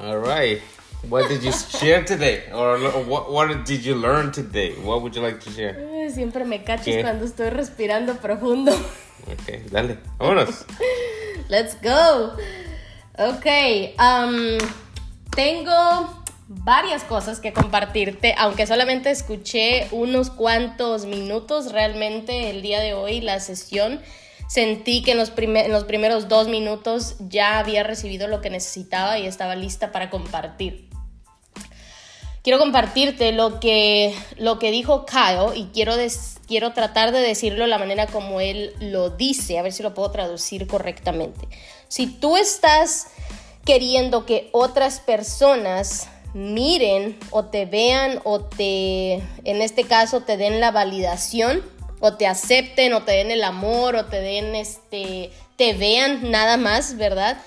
All right. What did you share today? Or what, what did you learn today? What would you like to share? Siempre me cachas cuando estoy respirando profundo. Ok, dale, vámonos. Let's go. Ok, um, tengo varias cosas que compartirte, aunque solamente escuché unos cuantos minutos realmente el día de hoy la sesión. Sentí que en los, en los primeros dos minutos ya había recibido lo que necesitaba y estaba lista para compartir. Quiero compartirte lo que, lo que dijo Kyle y quiero, quiero tratar de decirlo de la manera como él lo dice, a ver si lo puedo traducir correctamente. Si tú estás queriendo que otras personas miren o te vean o te, en este caso, te den la validación o te acepten o te den el amor o te den este, te vean nada más, ¿verdad?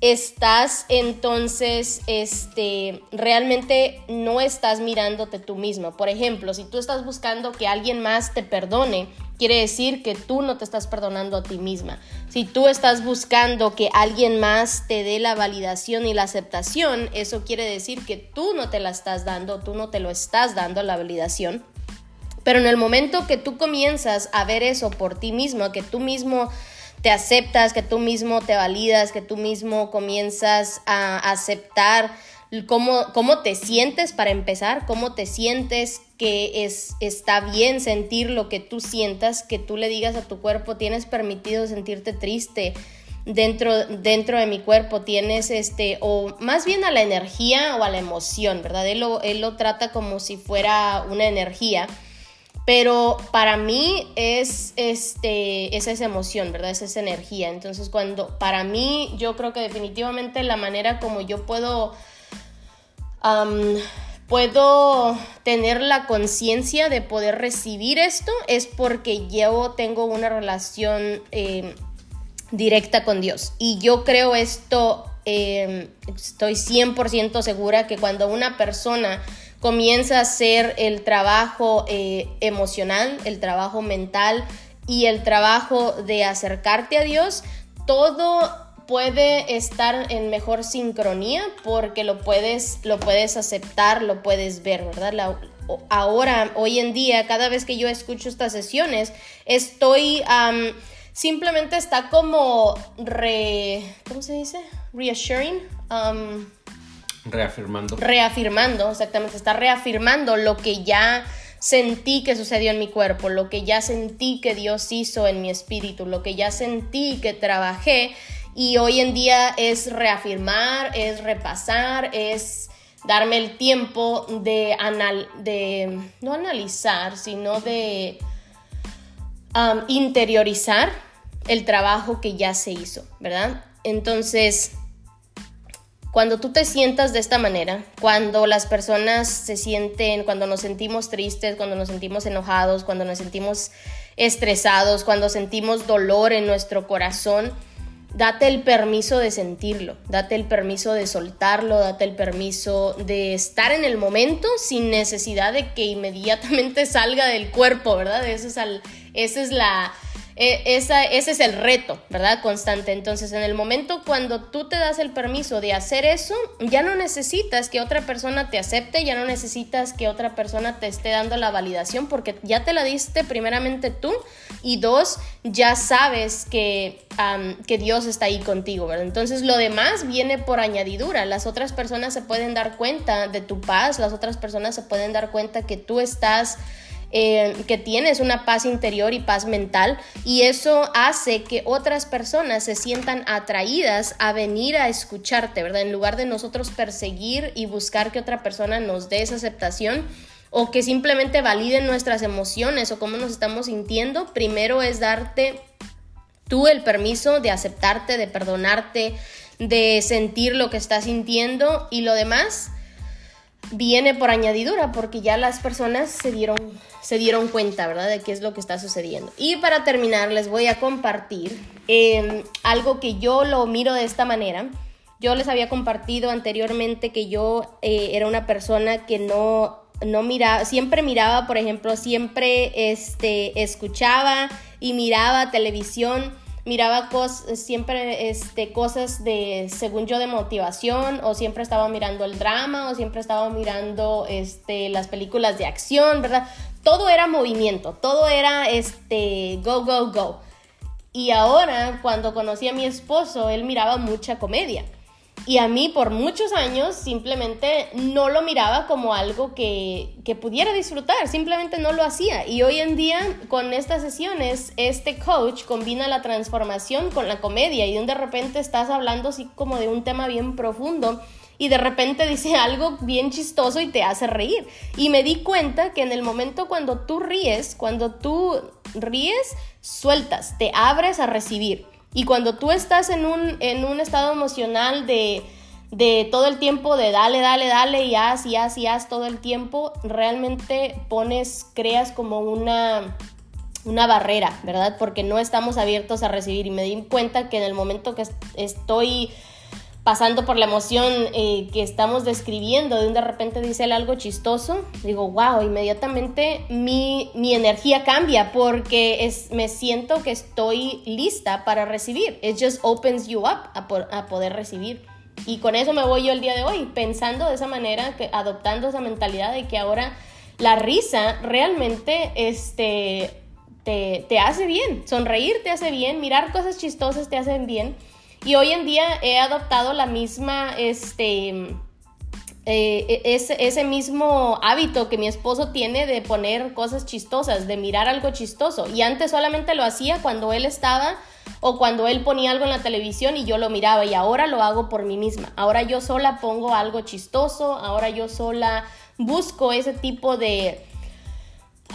Estás entonces, este, realmente no estás mirándote tú mismo. Por ejemplo, si tú estás buscando que alguien más te perdone, quiere decir que tú no te estás perdonando a ti misma. Si tú estás buscando que alguien más te dé la validación y la aceptación, eso quiere decir que tú no te la estás dando, tú no te lo estás dando la validación. Pero en el momento que tú comienzas a ver eso por ti mismo, que tú mismo te aceptas, que tú mismo te validas, que tú mismo comienzas a aceptar cómo, cómo te sientes para empezar, cómo te sientes que es, está bien sentir lo que tú sientas, que tú le digas a tu cuerpo, tienes permitido sentirte triste, dentro, dentro de mi cuerpo tienes este, o más bien a la energía o a la emoción, ¿verdad? Él lo, él lo trata como si fuera una energía pero para mí es, este, esa emoción, ¿verdad? Es esa energía. Entonces, cuando para mí, yo creo que definitivamente la manera como yo puedo, puedo tener la conciencia de poder recibir esto es porque yo tengo una relación em, directa con Dios. Y yo creo esto, em, estoy 100% segura que cuando una persona comienza a hacer el trabajo eh, emocional, el trabajo mental y el trabajo de acercarte a Dios, todo puede estar en mejor sincronía porque lo puedes, lo puedes aceptar, lo puedes ver, ¿verdad? ahora, hoy en día, cada vez que yo escucho estas sesiones, estoy, simplemente está como re, ¿cómo se dice? Reassuring. Reafirmando. Reafirmando, exactamente. Está reafirmando lo que ya sentí que sucedió en mi cuerpo, lo que ya sentí que Dios hizo en mi espíritu, lo que ya sentí que trabajé. Y hoy en día es reafirmar, es repasar, es darme el tiempo de, anal de no analizar, sino de um, interiorizar el trabajo que ya se hizo, ¿verdad? Entonces, cuando tú te sientas de esta manera, cuando las personas se sienten, cuando nos sentimos tristes, cuando nos sentimos enojados, cuando nos sentimos estresados, cuando sentimos dolor en nuestro corazón, date el permiso de sentirlo, date el permiso de soltarlo, date el permiso de estar en el momento sin necesidad de que inmediatamente salga del cuerpo, ¿verdad? Eso es, esa es la, e, esa, ese es el reto, ¿verdad? Constante. Entonces, en el momento cuando tú te das el permiso de hacer eso, ya no necesitas que otra persona te acepte, ya no necesitas que otra persona te esté dando la validación, porque ya te la diste primeramente tú y dos, ya sabes que, que Dios está ahí contigo, ¿verdad? Entonces, lo demás viene por añadidura. Las otras personas se pueden dar cuenta de tu paz, las otras personas se pueden dar cuenta que tú estás eh, que tienes una paz interior y paz mental y eso hace que otras personas se sientan atraídas a venir a escucharte, ¿verdad? En lugar de nosotros perseguir y buscar que otra persona nos dé esa aceptación o que simplemente validen nuestras emociones o cómo nos estamos sintiendo, primero es darte tú el permiso de aceptarte, de perdonarte, de sentir lo que estás sintiendo y lo demás viene por añadidura porque ya las personas se dieron, se dieron cuenta, ¿verdad? De qué es lo que está sucediendo. Y para terminar, les voy a compartir em, algo que yo lo miro de esta manera. Yo les había compartido anteriormente que yo eh, era una persona que no, no miraba, siempre miraba, por ejemplo, siempre este, escuchaba y miraba televisión miraba cosas, siempre este, cosas de, según yo, de motivación, o siempre estaba mirando el drama, o siempre estaba mirando este, las películas de acción, ¿verdad? Todo era movimiento, todo era este, go, go, go. Y ahora, cuando conocí a mi esposo, él miraba mucha comedia. Y a mí por muchos años simplemente no lo miraba como algo que, que, pudiera disfrutar, simplemente no lo hacía. Y hoy en día con estas sesiones, este coach combina la transformación con la comedia y de repente estás hablando así como de un tema bien profundo y de repente dice algo bien chistoso y te hace reír. Y me di cuenta que en el momento cuando tú ríes, cuando tú ríes, sueltas, te abres a recibir. Y cuando tú estás en un, en un estado emocional de, de todo el tiempo de dale, dale, dale y haz y haz y haz todo el tiempo, realmente pones, creas como una, una barrera, ¿verdad? Porque no estamos abiertos a recibir y me di cuenta que en el momento que estoy pasando por la emoción eh, que estamos describiendo, de un de repente dice él algo chistoso, digo, wow, inmediatamente mi, mi energía cambia porque es, me siento que estoy lista para recibir. It just opens you up a, a poder recibir. Y con eso me voy yo el día de hoy, pensando de esa manera, que, adoptando esa mentalidad de que ahora la risa realmente este, te, te hace bien, sonreír te hace bien, mirar cosas chistosas te hacen bien. Y hoy en día he adoptado la misma, este, eh, ese, ese, mismo hábito que mi esposo tiene de poner cosas chistosas, de mirar algo chistoso. Y antes solamente lo hacía cuando él estaba o cuando él ponía algo en la televisión y yo lo miraba y ahora lo hago por mí misma. Ahora yo sola pongo algo chistoso, ahora yo sola busco ese tipo de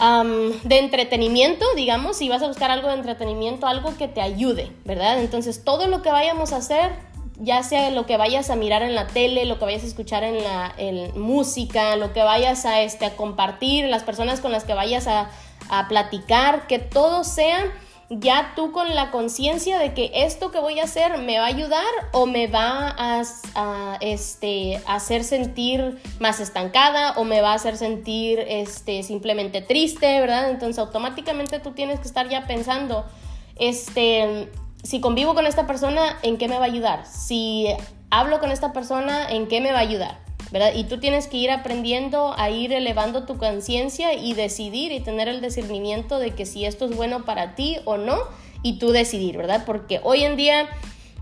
de entretenimiento, digamos, si vas a buscar algo de entretenimiento, algo que te ayude, ¿verdad? Entonces, todo lo que vayamos a hacer, ya sea lo que vayas a mirar en la tele, lo que vayas a escuchar en la música, lo que vayas a, este, a compartir, las personas con las que vayas a, a platicar, que todo sea ya tú con la conciencia de que esto que voy a hacer me va a ayudar o me va a, este, hacer sentir más estancada o me va a hacer sentir este, simplemente triste, ¿verdad? Entonces automáticamente tú tienes que estar ya pensando, este, si convivo con esta persona, ¿en qué me va a ayudar? Si hablo con esta persona, ¿en qué me va a ayudar? Y tú tienes que ir aprendiendo a ir elevando tu conciencia y decidir y tener el discernimiento de que si esto es bueno para ti o no y tú decidir, ¿verdad? Porque hoy en día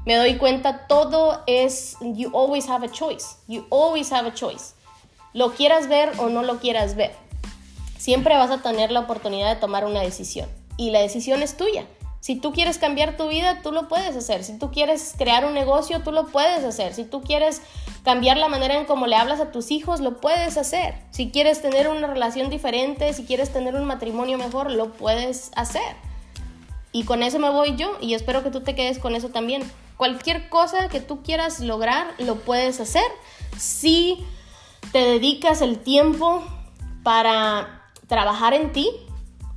me doy cuenta todo es you always have a choice. You always have a choice. Lo quieras ver o no lo quieras ver. Siempre vas a tener la oportunidad de tomar una decisión y la decisión es tuya. Si tú quieres cambiar tu vida, tú lo puedes hacer. Si tú quieres crear un negocio, tú lo puedes hacer. Si tú quieres cambiar la manera en cómo le hablas a tus hijos, lo puedes hacer. Si quieres tener una relación diferente, si quieres tener un matrimonio mejor, lo puedes hacer. Y con eso me voy yo y espero que tú te quedes con eso también. Cualquier cosa que tú quieras lograr, lo puedes hacer si te dedicas el tiempo para trabajar en ti,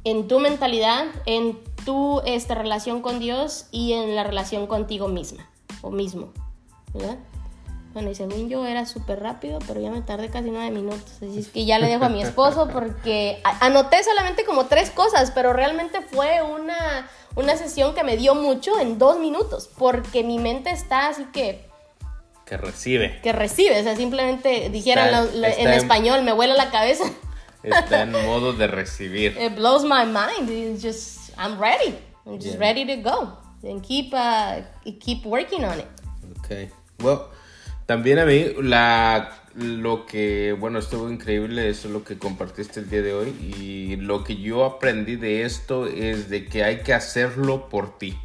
en tu mentalidad, en tu esta relación con Dios y en la relación contigo misma o mismo, ¿verdad? Bueno, y según yo era súper rápido, pero ya me tardé casi nueve minutos. Así es que ya le dejo a mi esposo porque anoté solamente como tres cosas, pero realmente fue una, una sesión que me dio mucho en dos minutos, porque mi mente está así que... Que recibe. Que recibe, o sea, simplemente dijeran en español, me vuela la cabeza. Está en modo de recibir. It blows my mind. It's just I'm ready. I'm just ready to go and keep uh, keep working on it. Okay. Well, también a mí la lo que bueno estuvo increíble eso es lo que compartiste el día de hoy y lo que yo aprendí de esto es de que hay que hacerlo por ti.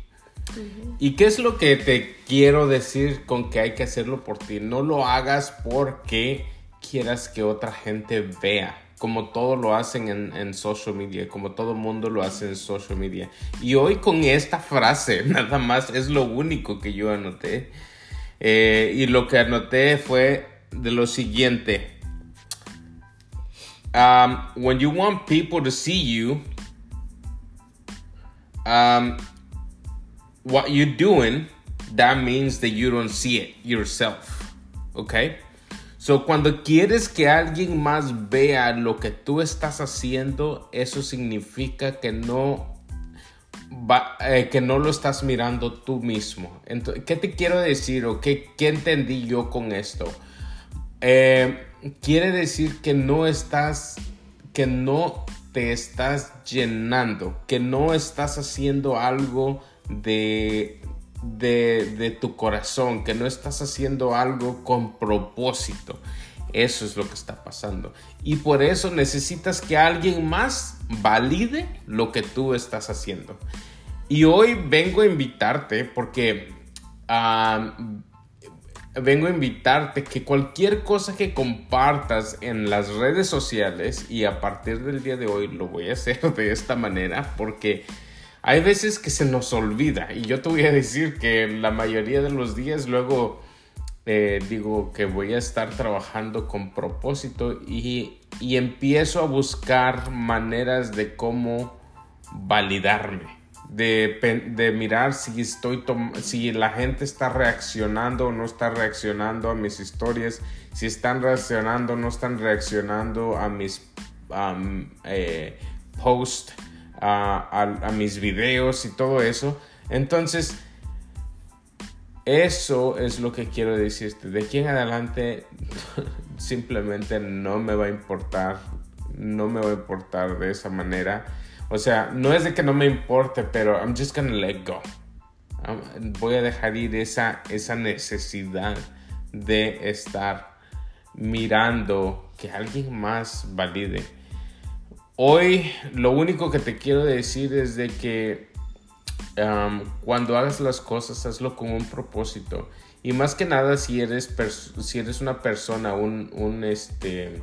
¿Y qué es lo que te quiero decir con que hay que hacerlo por ti? No lo hagas porque quieras que otra gente vea como todo lo hacen en, social media, como todo mundo lo hace en social media. Y hoy con esta frase, nada más, es lo único que yo anoté. Eh, y lo que anoté fue de lo siguiente. Um, when you want people to see you, um, what you're doing, that means that you don't see it yourself. Okay? So, cuando quieres que alguien más vea lo que tú estás haciendo, eso significa que no eh, que no lo estás mirando tú mismo. Entonces, ¿Qué te quiero decir o qué, qué entendí yo con esto? Eh, quiere decir que no estás, que no te estás llenando, que no estás haciendo algo de, de, tu corazón, que no estás haciendo algo con propósito. Eso es lo que está pasando. Y por eso necesitas que alguien más valide lo que tú estás haciendo. Y hoy vengo a invitarte porque vengo a invitarte que cualquier cosa que compartas en las redes sociales y a partir del día de hoy lo voy a hacer de esta manera porque hay veces que se nos olvida y yo te voy a decir que la mayoría de los días luego eh, digo que voy a estar trabajando con propósito y, y empiezo a buscar maneras de cómo validarme de, mirar si estoy si la gente está reaccionando o no está reaccionando a mis historias, si están reaccionando o no están reaccionando a mis eh, posts, a, mis videos y todo eso. Entonces, eso es lo que quiero decirte. De aquí en adelante, simplemente no me va a importar, no me va a importar de esa manera o sea, no es de que no me importe, pero I'm just gonna let go. Voy a dejar ir esa, esa necesidad de estar mirando que alguien más valide. Hoy lo único que te quiero decir es de que cuando hagas las cosas hazlo con un propósito. Y más que nada si eres, si eres una persona, un, un, este,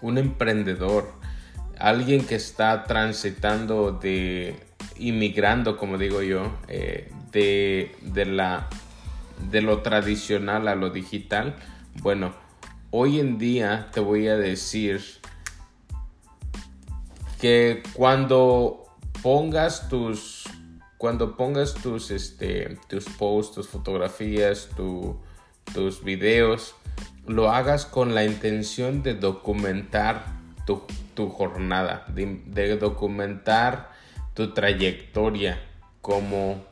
un emprendedor alguien que está transitando de inmigrando, como digo yo, eh, de, de, la, de lo tradicional a lo digital, bueno, hoy en día te voy a decir que cuando pongas tus cuando pongas tus este tus posts, tus fotografías, tus videos, lo hagas con la intención de documentar tu, tu jornada, de, documentar tu trayectoria, como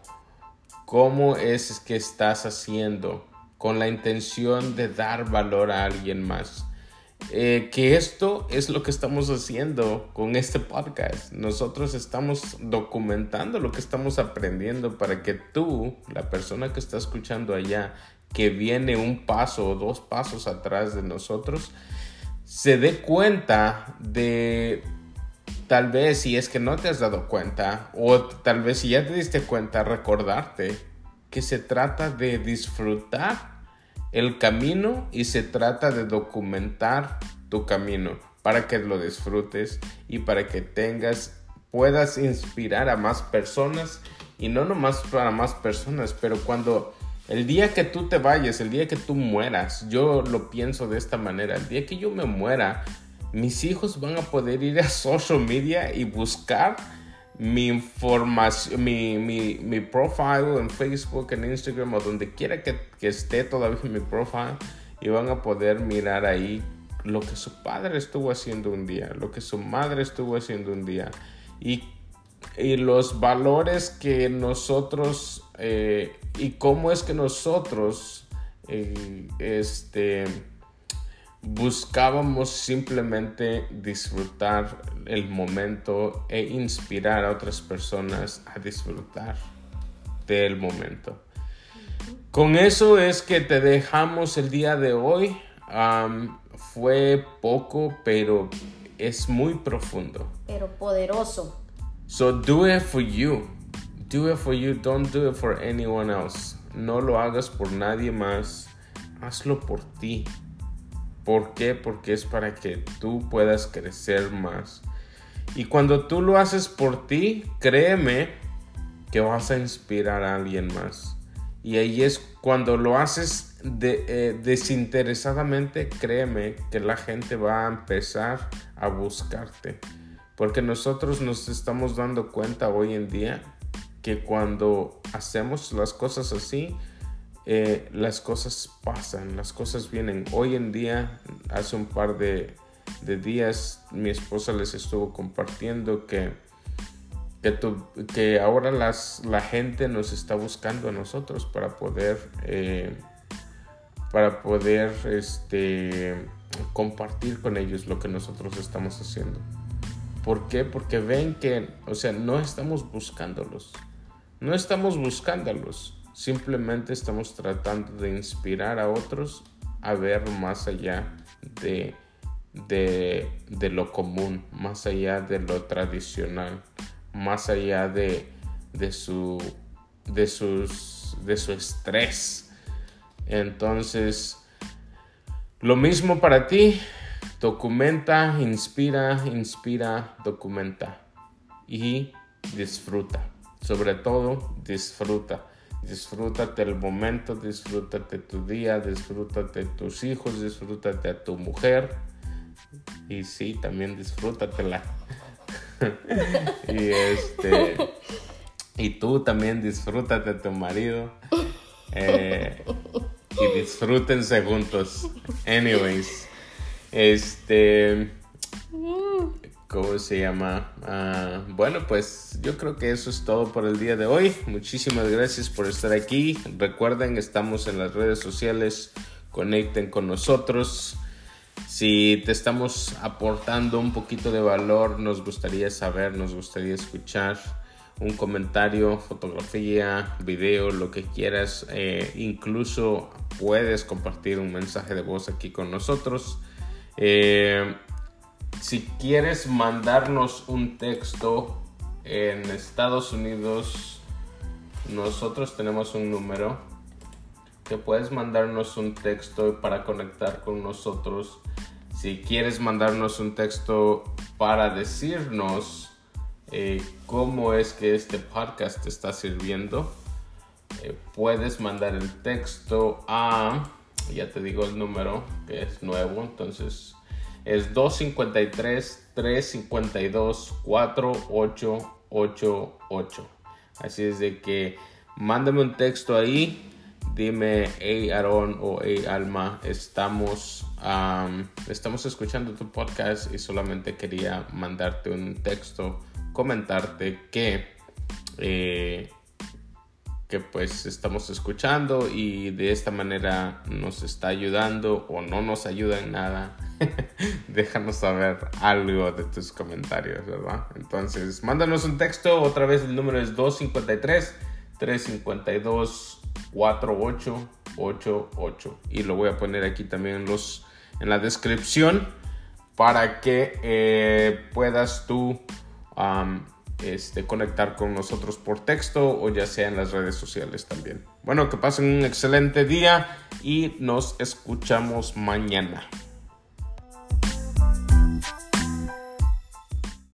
cómo es que estás haciendo con la intención de dar valor a alguien más. Eh, que esto es lo que estamos haciendo con este podcast. Nosotros estamos documentando lo que estamos aprendiendo para que tú, la persona que está escuchando allá, que viene un paso o dos pasos atrás de nosotros, se dé cuenta de tal vez si es que no te has dado cuenta o tal vez si ya te diste cuenta recordarte que se trata de disfrutar el camino y se trata de documentar tu camino para que lo disfrutes y para que tengas puedas inspirar a más personas y no nomás para más personas pero cuando el día que tú te vayas, el día que tú mueras, yo lo pienso de esta manera, el día que yo me muera, mis hijos van a poder ir a social media y buscar mi información, mi, mi, mi profile en Facebook, en Instagram o donde quiera que, que esté todavía mi profile y van a poder mirar ahí lo que su padre estuvo haciendo un día, lo que su madre estuvo haciendo un día y y los valores que nosotros eh, y cómo es que nosotros eh, este, buscábamos simplemente disfrutar el momento e inspirar a otras personas a disfrutar del momento. Con eso es que te dejamos el día de hoy. fue poco, pero es muy profundo. Pero poderoso. So do it for you. Do it for you. Don't do it for anyone else. No lo hagas por nadie más. Hazlo por ti. ¿Por qué? Porque es para que tú puedas crecer más. Y cuando tú lo haces por ti, créeme que vas a inspirar a alguien más. Y ahí es cuando lo haces eh, desinteresadamente, créeme que la gente va a empezar a buscarte. Porque nosotros nos estamos dando cuenta hoy en día que cuando hacemos las cosas así, eh, las cosas pasan, las cosas vienen. Hoy en día, hace un par de, días, mi esposa les estuvo compartiendo que que, ahora las, la gente nos está buscando a nosotros para poder, eh, para poder este, compartir con ellos lo que nosotros estamos haciendo. ¿Por qué? Porque ven que, o sea, no estamos buscándolos. No estamos buscándolos. Simplemente estamos tratando de inspirar a otros a ver más allá de, de, lo común, más allá de lo tradicional, más allá de, de, su, de, sus, de su estrés. Entonces, lo mismo para ti, documenta, inspira, inspira, documenta y disfruta. Sobre todo, disfruta. Disfrútate el momento, disfrútate tu día, disfrútate tus hijos, disfrútate a tu mujer. Y sí, también disfrútatela. y este. Y tú también disfrútate a tu marido. Eh, y disfrútense juntos. Anyways. Este. ¿Cómo se llama? Ah, bueno, pues yo creo que eso es todo por el día de hoy. Muchísimas gracias por estar aquí. Recuerden, estamos en las redes sociales. Conecten con nosotros. Si te estamos aportando un poquito de valor, nos gustaría saber, nos gustaría escuchar un comentario, fotografía, video, lo que quieras. Eh, incluso puedes compartir un mensaje de voz aquí con nosotros. Eh, si quieres mandarnos un texto en Estados Unidos, nosotros tenemos un número que puedes mandarnos un texto para conectar con nosotros. Si quieres mandarnos un texto para decirnos eh, cómo es que este podcast te está sirviendo, eh, puedes mandar el texto a, ya te digo el número que es nuevo, entonces es 253-352-4888. Así es de que mándame un texto ahí. Dime, hey Aaron o hey Alma, estamos, estamos escuchando tu podcast y solamente quería mandarte un texto, comentarte que eh, que pues estamos escuchando y de esta manera nos está ayudando o no nos ayuda en nada. Déjanos saber algo de tus comentarios, ¿verdad? Entonces, mándanos un texto, otra vez el número es 253 352 4888 y lo voy a poner aquí también en los en la descripción para que eh, puedas tú este, conectar con nosotros por texto o ya sea en las redes sociales también. Bueno, que pasen un excelente día y nos escuchamos mañana.